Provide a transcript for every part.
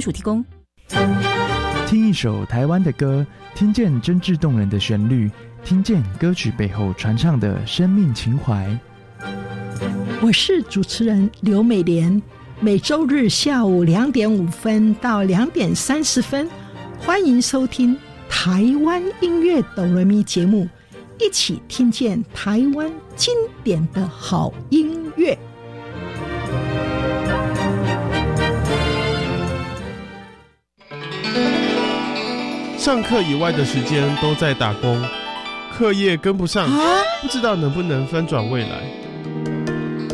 署提供。听一首台湾的歌，听见真挚动人的旋律，听见歌曲背后传唱的生命情怀。我是主持人刘美莲，每周日下午两点五分到两点三十分，欢迎收听台湾音乐哆来咪节目，一起听见台湾经典的好音乐。上课以外的时间都在打工，课业跟不上，不知道能不能翻转未来。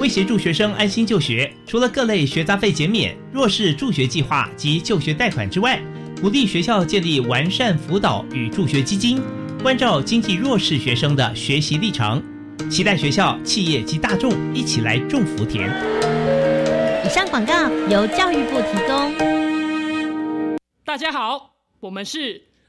为协助学生安心就学，除了各类学杂费减免、弱势助学计划及就学贷款之外，鼓励学校建立完善辅导与助学基金，关照经济弱势学生的学习历程。期待学校、企业及大众一起来种福田。以上广告由教育部提供。大家好，我们是。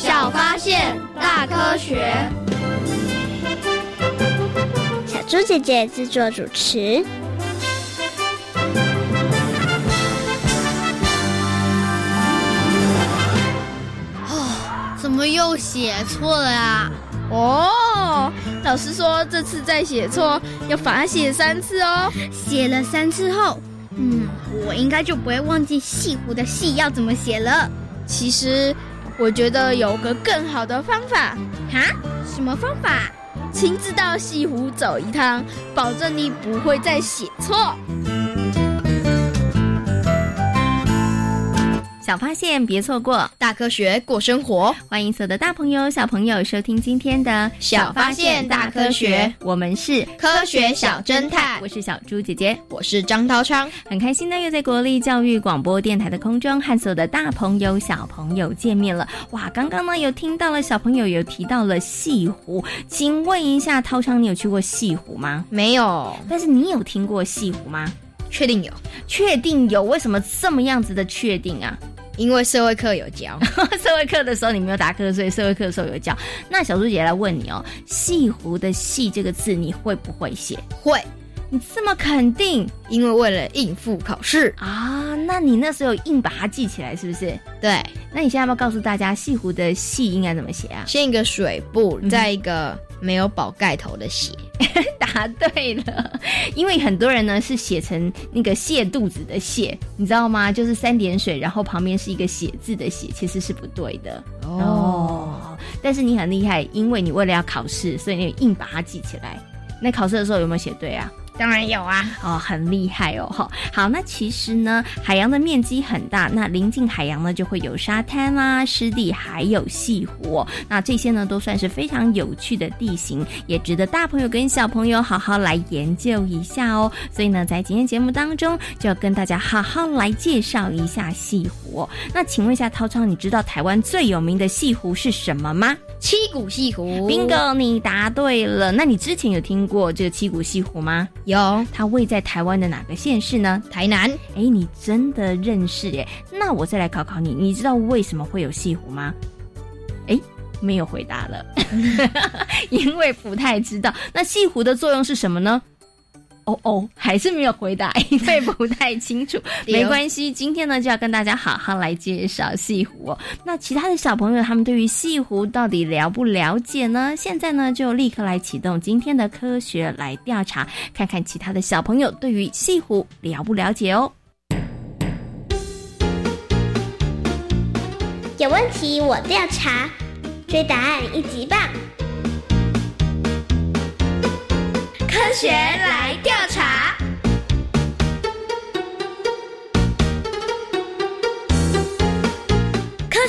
小发现，大科学。小猪姐姐制作主持。哦，怎么又写错了呀？哦，老师说这次再写错要罚写三次哦。写了三次后，嗯，我应该就不会忘记西湖的“戏”要怎么写了。其实。我觉得有个更好的方法，哈？什么方法？亲自到西湖走一趟，保证你不会再写错。小发现，别错过大科学过生活。欢迎所有的大朋友、小朋友收听今天的小发现大科学。我们是科学小侦探，我是小猪姐姐，我是张涛昌。很开心呢，又在国立教育广播电台的空中和所有的大朋友、小朋友见面了。哇，刚刚呢有听到了小朋友有提到了西湖，请问一下，涛昌，你有去过西湖吗？没有，但是你有听过西湖吗？确定有，确定有。为什么这么样子的确定啊？因为社会课有教，社会课的时候你没有答课，所以社会课的时候有教。那小猪姐姐来问你哦，西湖的“西”这个字你会不会写？会。你这么肯定？因为为了应付考试啊。那你那时候硬把它记起来，是不是？对。那你现在要不要告诉大家西湖的“戏应该怎么写啊？先一个水部，再一个没有宝盖头的“写”。答对了，因为很多人呢是写成那个泻肚子的泻，你知道吗？就是三点水，然后旁边是一个写字的写，其实是不对的哦。但是你很厉害，因为你为了要考试，所以你硬把它记起来。那考试的时候有没有写对啊？当然有啊，哦，很厉害哦，哈。好，那其实呢，海洋的面积很大，那临近海洋呢，就会有沙滩啦、湿地，还有西湖。那这些呢，都算是非常有趣的地形，也值得大朋友跟小朋友好好来研究一下哦。所以呢，在今天节目当中，就要跟大家好好来介绍一下西湖。那请问一下，涛涛，你知道台湾最有名的西湖是什么吗？七股西湖。bingo，你答对了。那你之前有听过这个七股西湖吗？有。它位在台湾的哪个县市呢？台南。哎，你真的认识耶？那我再来考考你，你知道为什么会有西湖吗？哎，没有回答了，因为不太知道。那西湖的作用是什么呢？哦哦，还是没有回答，因为不太清楚。没关系，今天呢就要跟大家好好来介绍西湖哦。那其他的小朋友他们对于西湖到底了不了解呢？现在呢就立刻来启动今天的科学来调查，看看其他的小朋友对于西湖了不了解哦。有问题我调查，追答案一级棒。科学来调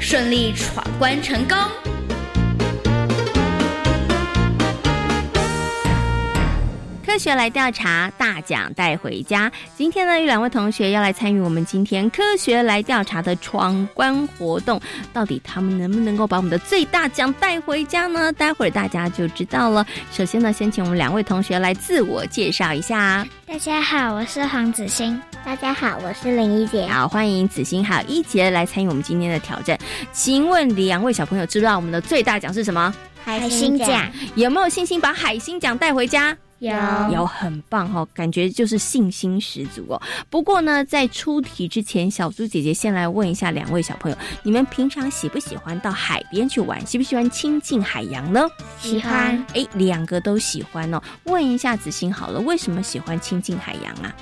顺利闯关成功。科学来调查，大奖带回家。今天呢，有两位同学要来参与我们今天科学来调查的闯关活动。到底他们能不能够把我们的最大奖带回家呢？待会儿大家就知道了。首先呢，先请我们两位同学来自我介绍一下。大家好，我是黄子欣。大家好，我是林一杰。好，欢迎子欣还有一杰来参与我们今天的挑战。请问两位小朋友知道我们的最大奖是什么？海星奖。有没有信心把海星奖带回家？有有很棒哈，感觉就是信心十足哦。不过呢，在出题之前，小猪姐姐先来问一下两位小朋友：你们平常喜不喜欢到海边去玩？喜不喜欢亲近海洋呢？喜欢。哎，两个都喜欢哦。问一下子欣好了，为什么喜欢亲近海洋啊？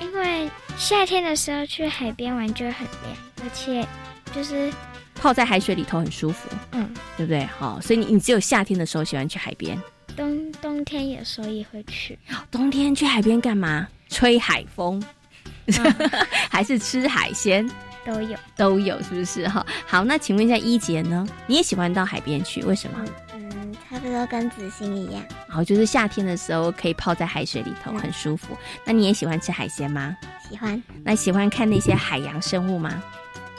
因为夏天的时候去海边玩就很凉，而且就是泡在海水里头很舒服。嗯，对不对？好，所以你你只有夏天的时候喜欢去海边。冬冬天有时候也会去，冬天去海边干嘛？吹海风，还是吃海鲜？都有，都有，是不是？哈，好，那请问一下一杰呢？你也喜欢到海边去？为什么？嗯，差不多跟子欣一样。然后就是夏天的时候可以泡在海水里头，很舒服。那你也喜欢吃海鲜吗？喜欢。那喜欢看那些海洋生物吗？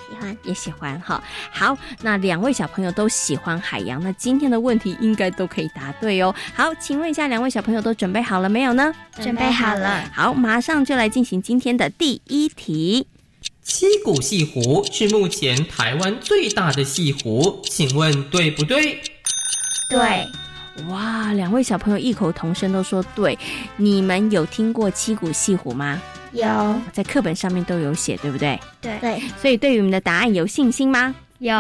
喜欢也喜欢哈，好，那两位小朋友都喜欢海洋，那今天的问题应该都可以答对哦。好，请问一下，两位小朋友都准备好了没有呢？准备好了。好，马上就来进行今天的第一题。七股西湖是目前台湾最大的西湖，请问对不对？对。哇，两位小朋友异口同声都说对。你们有听过七股戏湖吗？有，在课本上面都有写，对不对？对对，所以对于我们的答案有信心吗？有。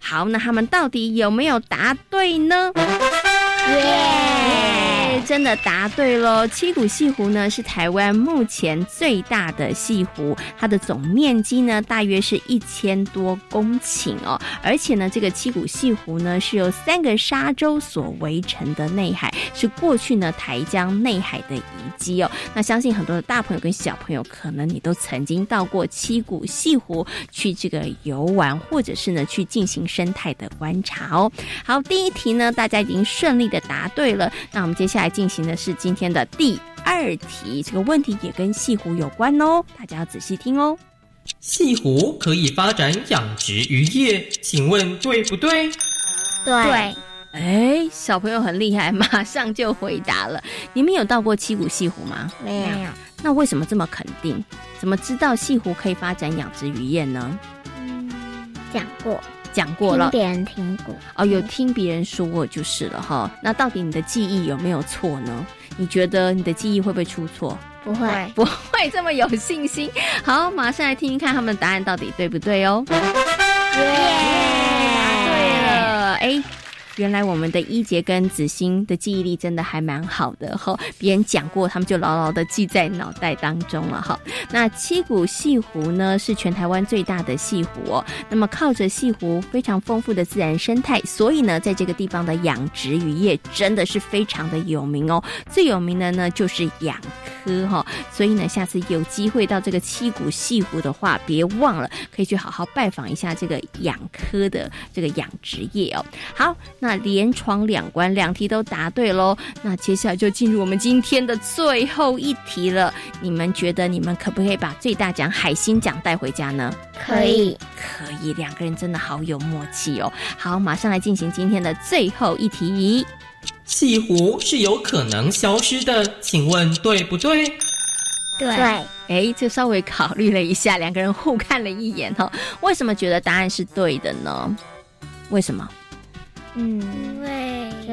好，那他们到底有没有答对呢？耶！真的答对喽！七股西湖呢是台湾目前最大的西湖，它的总面积呢大约是一千多公顷哦。而且呢，这个七股西湖呢是由三个沙洲所围成的内海，是过去呢台江内海的遗迹哦。那相信很多的大朋友跟小朋友，可能你都曾经到过七股西湖去这个游玩，或者是呢去进行生态的观察哦。好，第一题呢大家已经顺利的答对了，那我们接下来。进行的是今天的第二题，这个问题也跟西湖有关哦，大家要仔细听哦。西湖可以发展养殖渔业，请问对不对？对。哎，小朋友很厉害，马上就回答了。你们有到过七股西湖吗？没有。那为什么这么肯定？怎么知道西湖可以发展养殖渔业呢？嗯，讲过。讲过了，听别人听过哦，有听别人说过就是了哈。那到底你的记忆有没有错呢？你觉得你的记忆会不会出错？不会，不会这么有信心。好，马上来听听看他们的答案到底对不对哦。原来我们的一杰跟子欣的记忆力真的还蛮好的哈，别人讲过，他们就牢牢的记在脑袋当中了哈。那七股西湖呢，是全台湾最大的西湖哦。那么靠着西湖非常丰富的自然生态，所以呢，在这个地方的养殖渔业真的是非常的有名哦。最有名的呢就是养科哈，所以呢，下次有机会到这个七股西湖的话，别忘了可以去好好拜访一下这个养科的这个养殖业哦。好，那连闯两关，两题都答对喽。那接下来就进入我们今天的最后一题了。你们觉得你们可不可以把最大奖海星奖带回家呢？可以，可以。两个人真的好有默契哦。好，马上来进行今天的最后一题。西湖是有可能消失的，请问对不对？对。哎，就稍微考虑了一下，两个人互看了一眼哈。为什么觉得答案是对的呢？为什么？嗯，因为就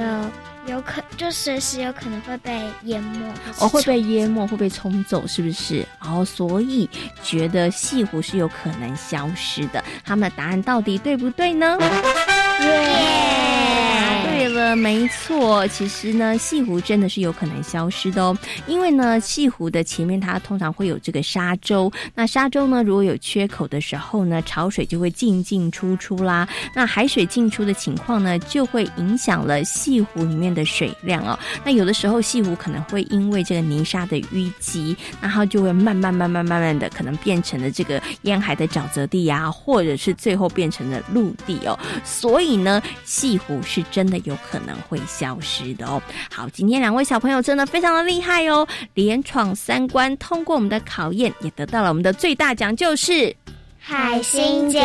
有可就随时有可能会被淹没，哦，会被淹没，会被冲走，是不是？哦，所以觉得西湖是有可能消失的。他们的答案到底对不对呢？对了，没错，其实呢，西湖真的是有可能消失的哦。因为呢，西湖的前面它通常会有这个沙洲，那沙洲呢，如果有缺口的时候呢，潮水就会进进出出啦。那海水进出的情况呢，就会影响了西湖里面的水量哦。那有的时候西湖可能会因为这个泥沙的淤积，然后就会慢慢慢慢慢慢的可能变成了这个沿海的沼泽地啊，或者是最后变成了陆地哦。所以呢，西湖是真的有。有可能会消失的哦。好，今天两位小朋友真的非常的厉害哦，连闯三关，通过我们的考验，也得到了我们的最大奖，就是海星奖。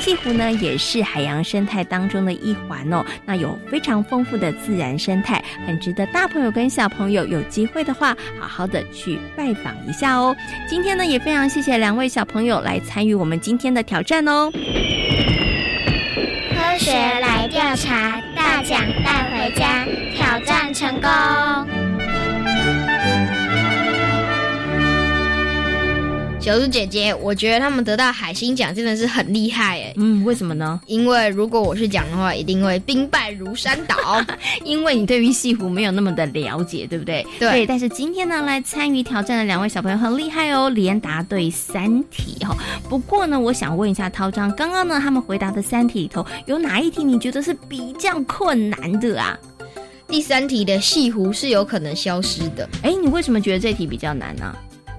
西湖呢，也是海洋生态当中的一环哦。那有非常丰富的自然生态，很值得大朋友跟小朋友有机会的话，好好的去拜访一下哦。今天呢，也非常谢谢两位小朋友来参与我们今天的挑战哦。学来调查，大奖带回家，挑战成功。小猪姐姐，我觉得他们得到海星奖真的是很厉害哎。嗯，为什么呢？因为如果我是讲的话，一定会兵败如山倒。因为你对于西湖没有那么的了解，对不对？对。但是今天呢，来参与挑战的两位小朋友很厉害哦，连答对三题哈。不过呢，我想问一下涛章，刚刚呢他们回答的三题里头，有哪一题你觉得是比较困难的啊？第三题的西湖是有可能消失的。哎，你为什么觉得这题比较难呢？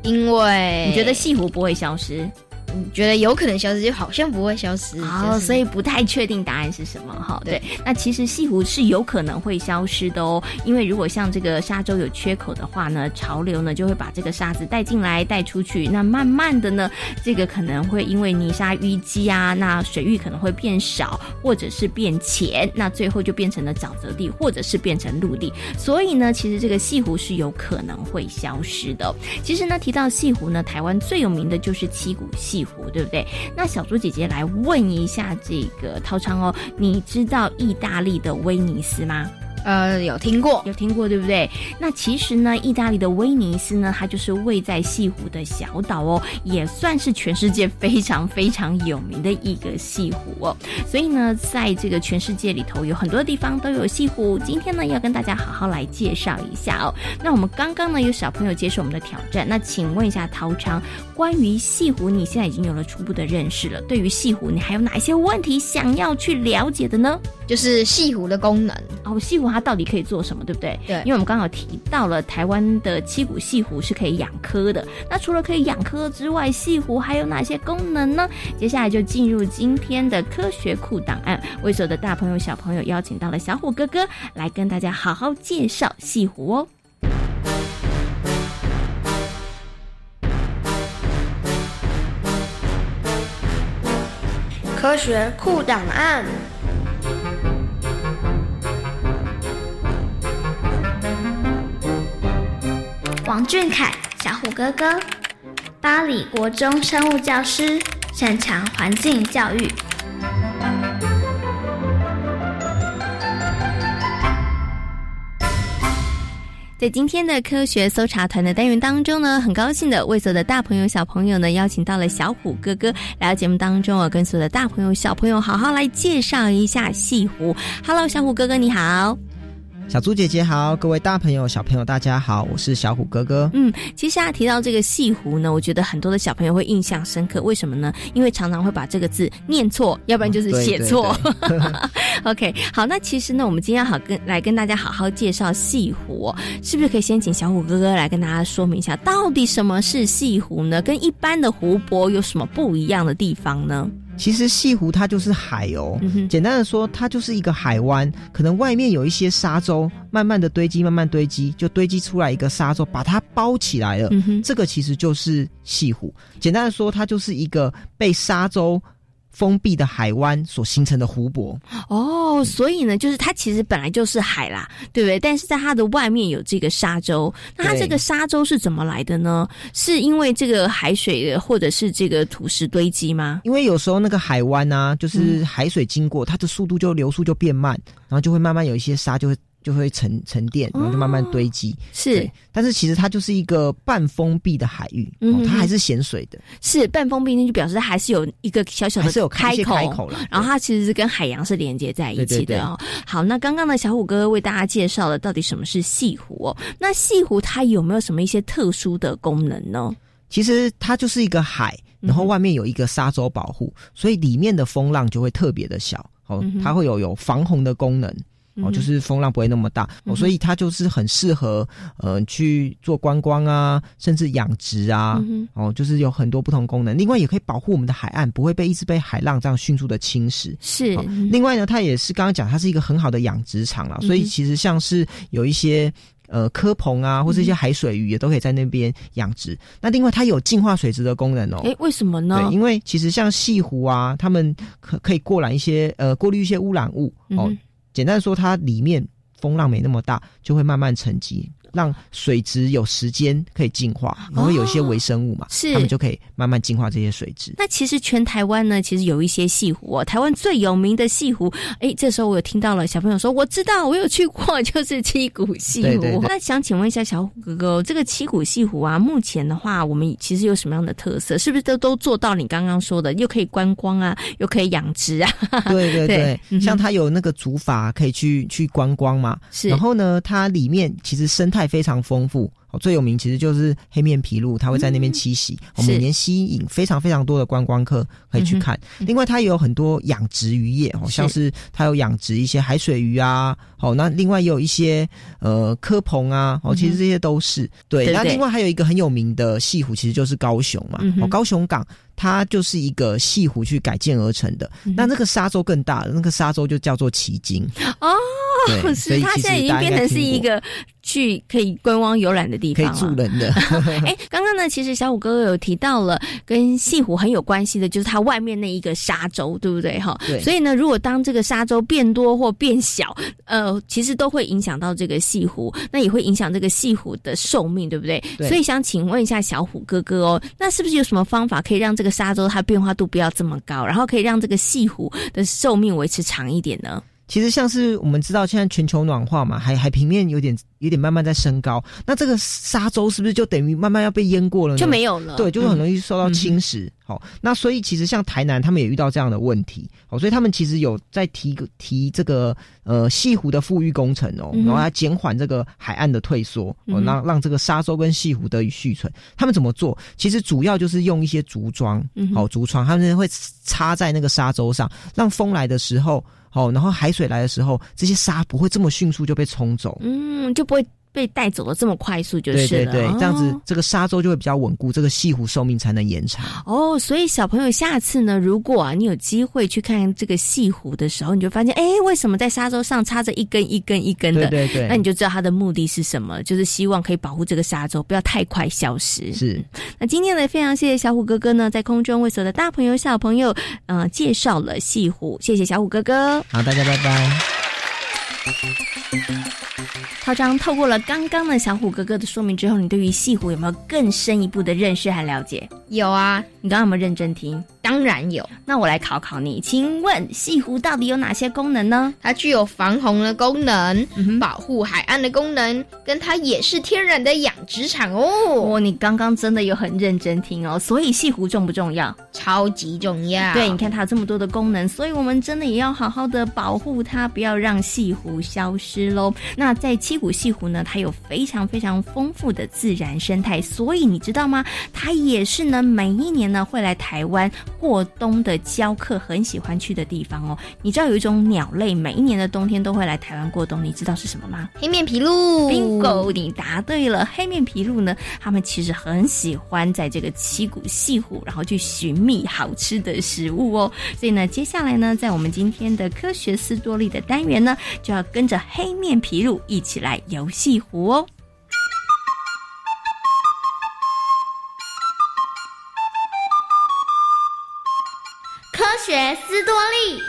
因为你觉得西湖不会消失。你觉得有可能消失，就好像不会消失，哦，所以不太确定答案是什么哈。对，那其实西湖是有可能会消失的哦，因为如果像这个沙洲有缺口的话呢，潮流呢就会把这个沙子带进来带出去，那慢慢的呢，这个可能会因为泥沙淤积啊，那水域可能会变少或者是变浅，那最后就变成了沼泽地或者是变成陆地，所以呢，其实这个西湖是有可能会消失的。其实呢，提到西湖呢，台湾最有名的就是七股西。湖对不对？那小猪姐姐来问一下这个套餐哦，你知道意大利的威尼斯吗？呃，有听过，有听过，对不对？那其实呢，意大利的威尼斯呢，它就是位在西湖的小岛哦，也算是全世界非常非常有名的一个西湖哦。所以呢，在这个全世界里头，有很多地方都有西湖。今天呢，要跟大家好好来介绍一下哦。那我们刚刚呢，有小朋友接受我们的挑战，那请问一下陶昌，关于西湖，你现在已经有了初步的认识了。对于西湖，你还有哪一些问题想要去了解的呢？就是西湖的功能哦，西湖。它到底可以做什么，对不对？对，因为我们刚好提到了台湾的七股西湖是可以养科的。那除了可以养科之外，西湖还有哪些功能呢？接下来就进入今天的科学库档案，为所有的大朋友小朋友邀请到了小虎哥哥来跟大家好好介绍西湖哦。科学库档案。王俊凯，小虎哥哥，巴黎国中生物教师，擅长环境教育。在今天的科学搜查团的单元当中呢，很高兴的为所有的大朋友小朋友呢邀请到了小虎哥哥来到节目当中我，跟所有的大朋友小朋友好好来介绍一下西湖。Hello，小虎哥哥你好。小猪姐姐好，各位大朋友、小朋友，大家好，我是小虎哥哥。嗯，其实啊，提到这个西湖呢，我觉得很多的小朋友会印象深刻。为什么呢？因为常常会把这个字念错，要不然就是写错。OK，好，那其实呢，我们今天好跟来跟大家好好介绍西湖，是不是可以先请小虎哥哥来跟大家说明一下，到底什么是西湖呢？跟一般的湖泊有什么不一样的地方呢？其实西湖它就是海哦，简单的说，它就是一个海湾，可能外面有一些沙洲，慢慢的堆积，慢慢堆积，就堆积出来一个沙洲，把它包起来了。这个其实就是西湖。简单的说，它就是一个被沙洲。封闭的海湾所形成的湖泊哦，所以呢，就是它其实本来就是海啦，对不对？但是在它的外面有这个沙洲，那它这个沙洲是怎么来的呢？是因为这个海水或者是这个土石堆积吗？因为有时候那个海湾啊，就是海水经过，它的速度就流速就变慢，然后就会慢慢有一些沙就会。就会沉沉淀，然后就慢慢堆积。是，但是其实它就是一个半封闭的海域，它还是咸水的。是半封闭，那就表示它还是有一个小小的是有开口开口了。然后它其实是跟海洋是连接在一起的哦。好，那刚刚呢小虎哥哥为大家介绍了到底什么是西湖哦。那西湖它有没有什么一些特殊的功能呢？其实它就是一个海，然后外面有一个沙洲保护，所以里面的风浪就会特别的小。哦，它会有有防洪的功能。哦，就是风浪不会那么大，哦，所以它就是很适合呃去做观光啊，甚至养殖啊，哦，就是有很多不同功能。另外也可以保护我们的海岸，不会被一直被海浪这样迅速的侵蚀。是。另外呢，它也是刚刚讲，它是一个很好的养殖场了，所以其实像是有一些呃科棚啊，或是一些海水鱼也都可以在那边养殖。那另外它有净化水质的功能哦。哎，为什么呢？对，因为其实像西湖啊，他们可可以过揽一些呃过滤一些污染物哦。简单说，它里面风浪没那么大，就会慢慢沉积。让水质有时间可以净化，然后有一些微生物嘛，是他们就可以慢慢净化这些水质。那其实全台湾呢，其实有一些西湖哦。台湾最有名的西湖，哎，这时候我有听到了小朋友说，我知道，我有去过，就是七股西湖。那想请问一下小虎哥哥，这个七股西湖啊，目前的话，我们其实有什么样的特色？是不是都都做到你刚刚说的，又可以观光啊，又可以养殖啊？对对对，像它有那个竹筏可以去去观光嘛。是，然后呢，它里面其实生态。非常丰富。哦，最有名其实就是黑面琵鹭，它会在那边栖息，每年吸引非常非常多的观光客可以去看。另外，它也有很多养殖渔业哦，像是它有养殖一些海水鱼啊，哦，那另外也有一些呃科棚啊，哦，其实这些都是。对。那另外还有一个很有名的西湖，其实就是高雄嘛，哦，高雄港。它就是一个西湖去改建而成的，那那个沙洲更大了，那个沙洲就叫做奇经哦，是它现在已经变成是一个去可以观光游览的地方，可以住人的。哎，刚刚呢，其实小虎哥哥有提到了跟西湖很有关系的，就是它外面那一个沙洲，对不对？哈，对。所以呢，如果当这个沙洲变多或变小，呃，其实都会影响到这个西湖，那也会影响这个西湖的寿命，对不对？对。所以想请问一下小虎哥哥哦，那是不是有什么方法可以让这个沙洲它变化度不要这么高，然后可以让这个西湖的寿命维持长一点呢？其实像是我们知道现在全球暖化嘛，海海平面有点有点慢慢在升高，那这个沙洲是不是就等于慢慢要被淹过了？就没有了。对，就很容易受到侵蚀。好，那所以其实像台南他们也遇到这样的问题，好，所以他们其实有在提提这个呃西湖的富裕工程哦，然后来减缓这个海岸的退缩，哦，让让这个沙洲跟西湖得以续存。他们怎么做？其实主要就是用一些竹桩，好竹桩，他们会插在那个沙洲上，让风来的时候。好，然后海水来的时候，这些沙不会这么迅速就被冲走，嗯，就不会。被带走的这么快速就是了，对对对，这样子这个沙洲就会比较稳固，这个西湖寿命才能延长。哦，所以小朋友下次呢，如果啊你有机会去看这个西湖的时候，你就发现，哎，为什么在沙洲上插着一根一根一根的？对对对，那你就知道它的目的是什么，就是希望可以保护这个沙洲不要太快消失。是。那今天呢，非常谢谢小虎哥哥呢，在空中为所有的大朋友小朋友，呃，介绍了西湖，谢谢小虎哥哥。好，大家拜拜。超章透过了刚刚的小虎哥哥的说明之后，你对于西湖有没有更深一步的认识和了解？有啊，你刚刚有没有认真听？当然有。那我来考考你，请问西湖到底有哪些功能呢？它具有防洪的功能，保护海岸的功能，跟它也是天然的养殖场哦。哦，你刚刚真的有很认真听哦。所以西湖重不重要？超级重要。对，你看它有这么多的功能，所以我们真的也要好好的保护它，不要让西湖消失喽。那在七股西湖呢，它有非常非常丰富的自然生态，所以你知道吗？它也是呢，每一年呢会来台湾过冬的教客很喜欢去的地方哦。你知道有一种鸟类，每一年的冬天都会来台湾过冬，你知道是什么吗？黑面琵鹭。Bingo，你答对了。黑面琵鹭呢，它们其实很喜欢在这个七股西湖，然后去寻觅好吃的食物哦。所以呢，接下来呢，在我们今天的科学斯多利的单元呢，就要跟着黑面皮鹭一起来游戏湖哦。科学斯多利。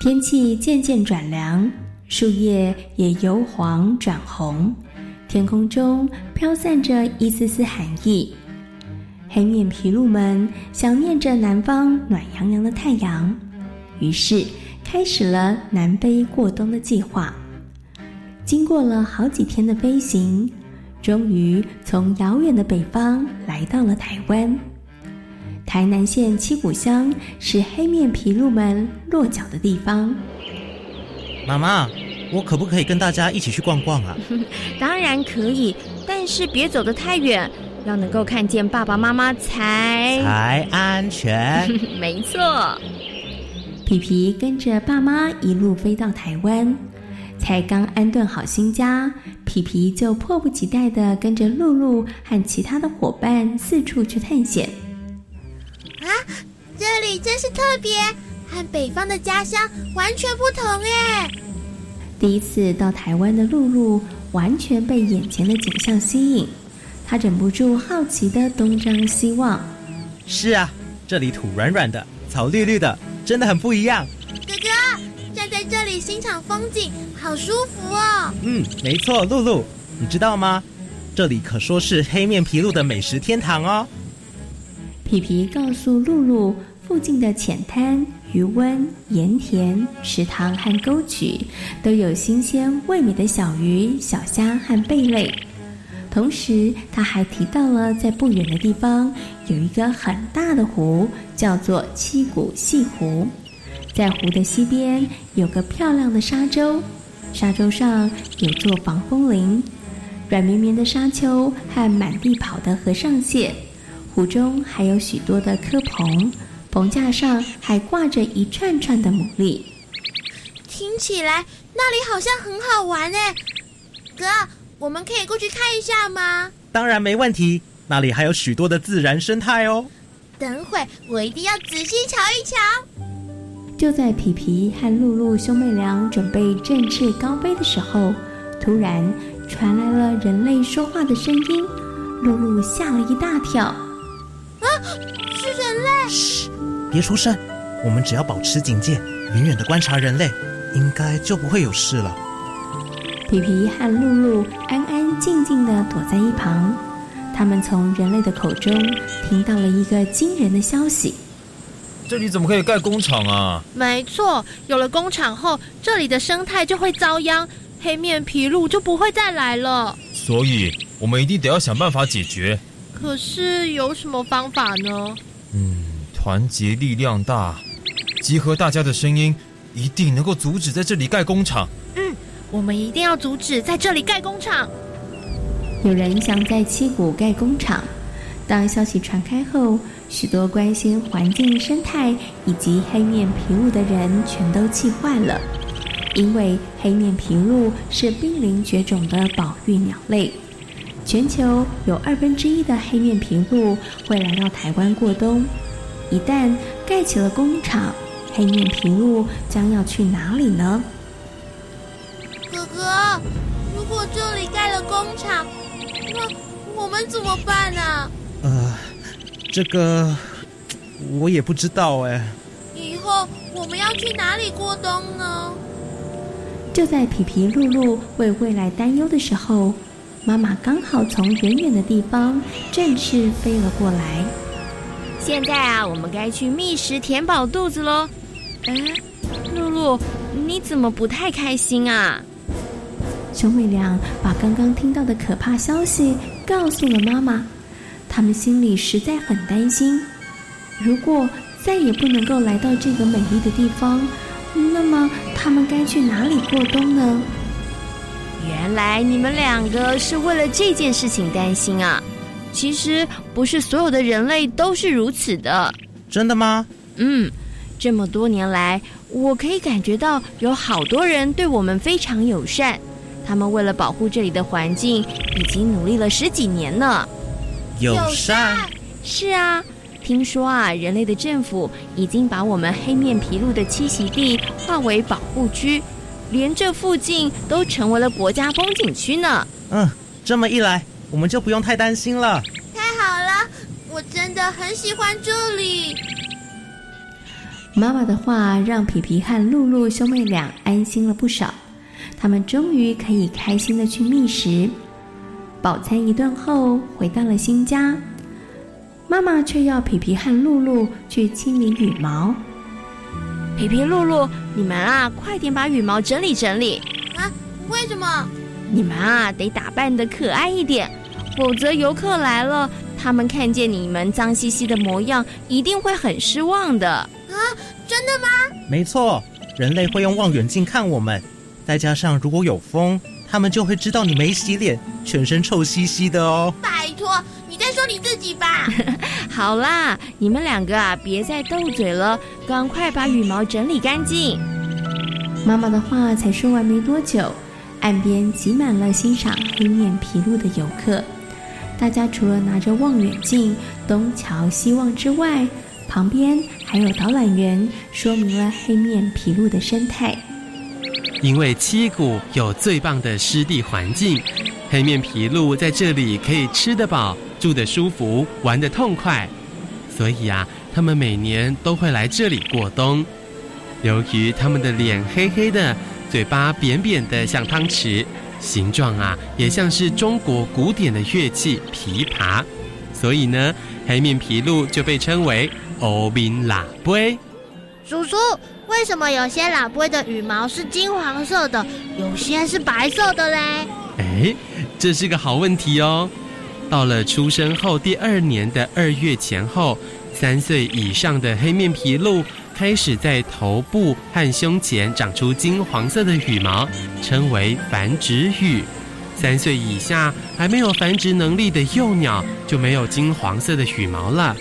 天气渐渐转凉，树叶也由黄转红，天空中飘散着一丝丝寒意。黑面琵鹭们想念着南方暖洋洋的太阳，于是开始了南飞过冬的计划。经过了好几天的飞行，终于从遥远的北方来到了台湾。台南县七股乡是黑面琵鹭们落脚的地方。妈妈，我可不可以跟大家一起去逛逛啊？当然可以，但是别走得太远，要能够看见爸爸妈妈才才安全。没错。皮皮跟着爸妈一路飞到台湾，才刚安顿好新家，皮皮就迫不及待的跟着露露和其他的伙伴四处去探险。啊，这里真是特别，和北方的家乡完全不同耶！第一次到台湾的露露完全被眼前的景象吸引，她忍不住好奇的东张西望。是啊，这里土软软的，草绿绿的，真的很不一样。哥哥，站在这里欣赏风景，好舒服哦。嗯，没错，露露，你知道吗？这里可说是黑面琵鹭的美食天堂哦。皮皮告诉露露，附近的浅滩、渔温、盐田、池塘和沟渠都有新鲜味美的小鱼、小虾和贝类。同时，他还提到了在不远的地方有一个很大的湖，叫做七股西湖。在湖的西边有个漂亮的沙洲，沙洲上有座防风林，软绵绵的沙丘和满地跑的和尚蟹。湖中还有许多的科棚，棚架上还挂着一串串的牡蛎。听起来那里好像很好玩哎，哥，我们可以过去看一下吗？当然没问题，那里还有许多的自然生态哦。等会我一定要仔细瞧一瞧。就在皮皮和露露兄妹俩准备振翅高飞的时候，突然传来了人类说话的声音，露露吓了一大跳。啊，是人类！嘘，别出声，我们只要保持警戒，远远的观察人类，应该就不会有事了。皮皮和露露安安静静的躲在一旁，他们从人类的口中听到了一个惊人的消息：这里怎么可以盖工厂啊？没错，有了工厂后，这里的生态就会遭殃，黑面琵鹭就不会再来了。所以，我们一定得要想办法解决。可是有什么方法呢？嗯，团结力量大，集合大家的声音，一定能够阻止在这里盖工厂。嗯，我们一定要阻止在这里盖工厂。有人想在七股盖工厂，当消息传开后，许多关心环境生态以及黑面琵鹭的人全都气坏了，因为黑面琵鹭是濒临绝种的保育鸟类。全球有二分之一的黑面琵鹭会来到台湾过冬。一旦盖起了工厂，黑面琵鹭将要去哪里呢？如果这里盖了工厂，那我们怎么办呢？呃，这个我也不知道哎。以后我们要去哪里过冬呢？就在皮皮、露露为未来担忧的时候，妈妈刚好从远远的地方正式飞了过来。现在啊，我们该去觅食填饱肚子喽。哎，露露，你怎么不太开心啊？兄妹俩把刚刚听到的可怕消息告诉了妈妈，他们心里实在很担心。如果再也不能够来到这个美丽的地方，那么他们该去哪里过冬呢？原来你们两个是为了这件事情担心啊！其实不是所有的人类都是如此的。真的吗？嗯，这么多年来，我可以感觉到有好多人对我们非常友善。他们为了保护这里的环境，已经努力了十几年呢。友善？是啊。听说啊，人类的政府已经把我们黑面琵鹭的栖息地划为保护区，连这附近都成为了国家风景区呢。嗯，这么一来，我们就不用太担心了。太好了，我真的很喜欢这里。妈妈的话让皮皮和露露兄妹俩安心了不少，他们终于可以开心的去觅食。饱餐一顿后，回到了新家。妈妈却要皮皮和露露去清理羽毛。皮皮、露露，你们啊，快点把羽毛整理整理啊！为什么？你们啊，得打扮的可爱一点，否则游客来了，他们看见你们脏兮兮的模样，一定会很失望的。啊，真的吗？没错，人类会用望远镜看我们，再加上如果有风，他们就会知道你没洗脸，全身臭兮兮的哦。拜托。你在说你自己吧。好啦，你们两个啊，别再斗嘴了，赶快把羽毛整理干净。妈妈的话才说完没多久，岸边挤满了欣赏黑面琵鹭的游客。大家除了拿着望远镜东瞧西望之外，旁边还有导览员说明了黑面琵鹭的生态。因为七谷有最棒的湿地环境，黑面琵鹭在这里可以吃得饱。住得舒服，玩得痛快，所以啊，他们每年都会来这里过冬。由于他们的脸黑黑的，嘴巴扁扁的像汤匙，形状啊也像是中国古典的乐器琵琶，所以呢，黑面琵鹭就被称为欧宾喇杯。叔叔，为什么有些喇杯的羽毛是金黄色的，有些是白色的嘞？哎，这是个好问题哦。到了出生后第二年的二月前后，三岁以上的黑面琵鹭开始在头部和胸前长出金黄色的羽毛，称为繁殖羽。三岁以下还没有繁殖能力的幼鸟就没有金黄色的羽毛了。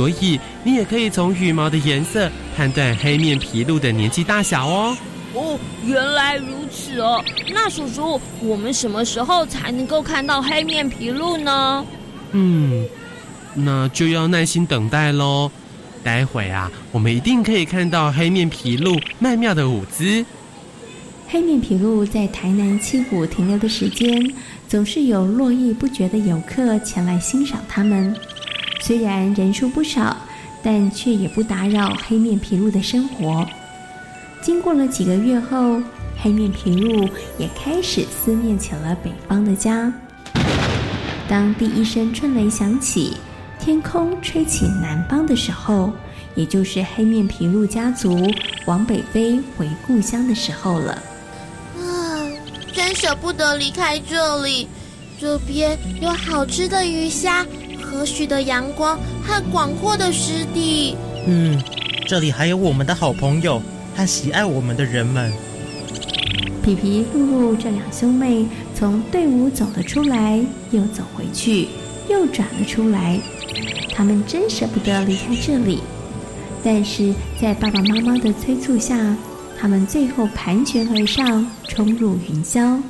所以你也可以从羽毛的颜色判断黑面琵鹭的年纪大小哦。哦，原来如此哦。那叔叔，我们什么时候才能够看到黑面琵鹭呢？嗯，那就要耐心等待喽。待会啊，我们一定可以看到黑面琵鹭曼妙的舞姿。黑面琵鹭在台南七股停留的时间，总是有络绎不绝的游客前来欣赏它们。虽然人数不少，但却也不打扰黑面琵鹭的生活。经过了几个月后，黑面琵鹭也开始思念起了北方的家。当第一声春雷响起，天空吹起南方的时候，也就是黑面琵鹭家族往北飞回故乡的时候了。啊，真舍不得离开这里，这边有好吃的鱼虾、和煦的阳光和广阔的湿地。嗯，这里还有我们的好朋友。和喜爱我们的人们，皮皮、露露这两兄妹从队伍走了出来，又走回去，又转了出来。他们真舍不得离开这里，但是在爸爸妈妈的催促下，他们最后盘旋而上，冲入云霄。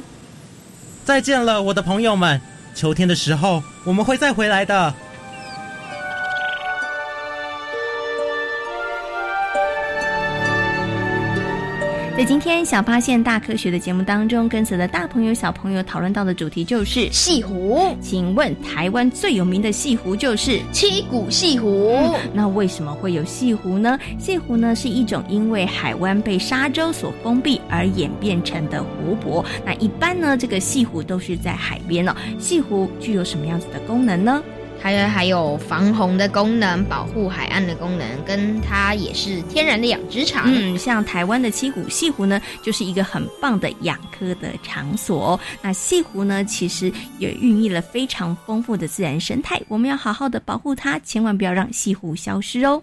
再见了，我的朋友们！秋天的时候，我们会再回来的。在今天小发现大科学的节目当中，跟随的大朋友小朋友讨论到的主题就是西湖。请问台湾最有名的西湖就是七股西湖。那为什么会有西湖呢？西湖呢是一种因为海湾被沙洲所封闭而演变成的湖泊。那一般呢，这个西湖都是在海边哦。西湖具有什么样子的功能呢？它还有防洪的功能，保护海岸的功能，跟它也是天然的养殖场。嗯，像台湾的七股西湖呢，就是一个很棒的养科的场所。那西湖呢，其实也孕育了非常丰富的自然生态，我们要好好的保护它，千万不要让西湖消失哦。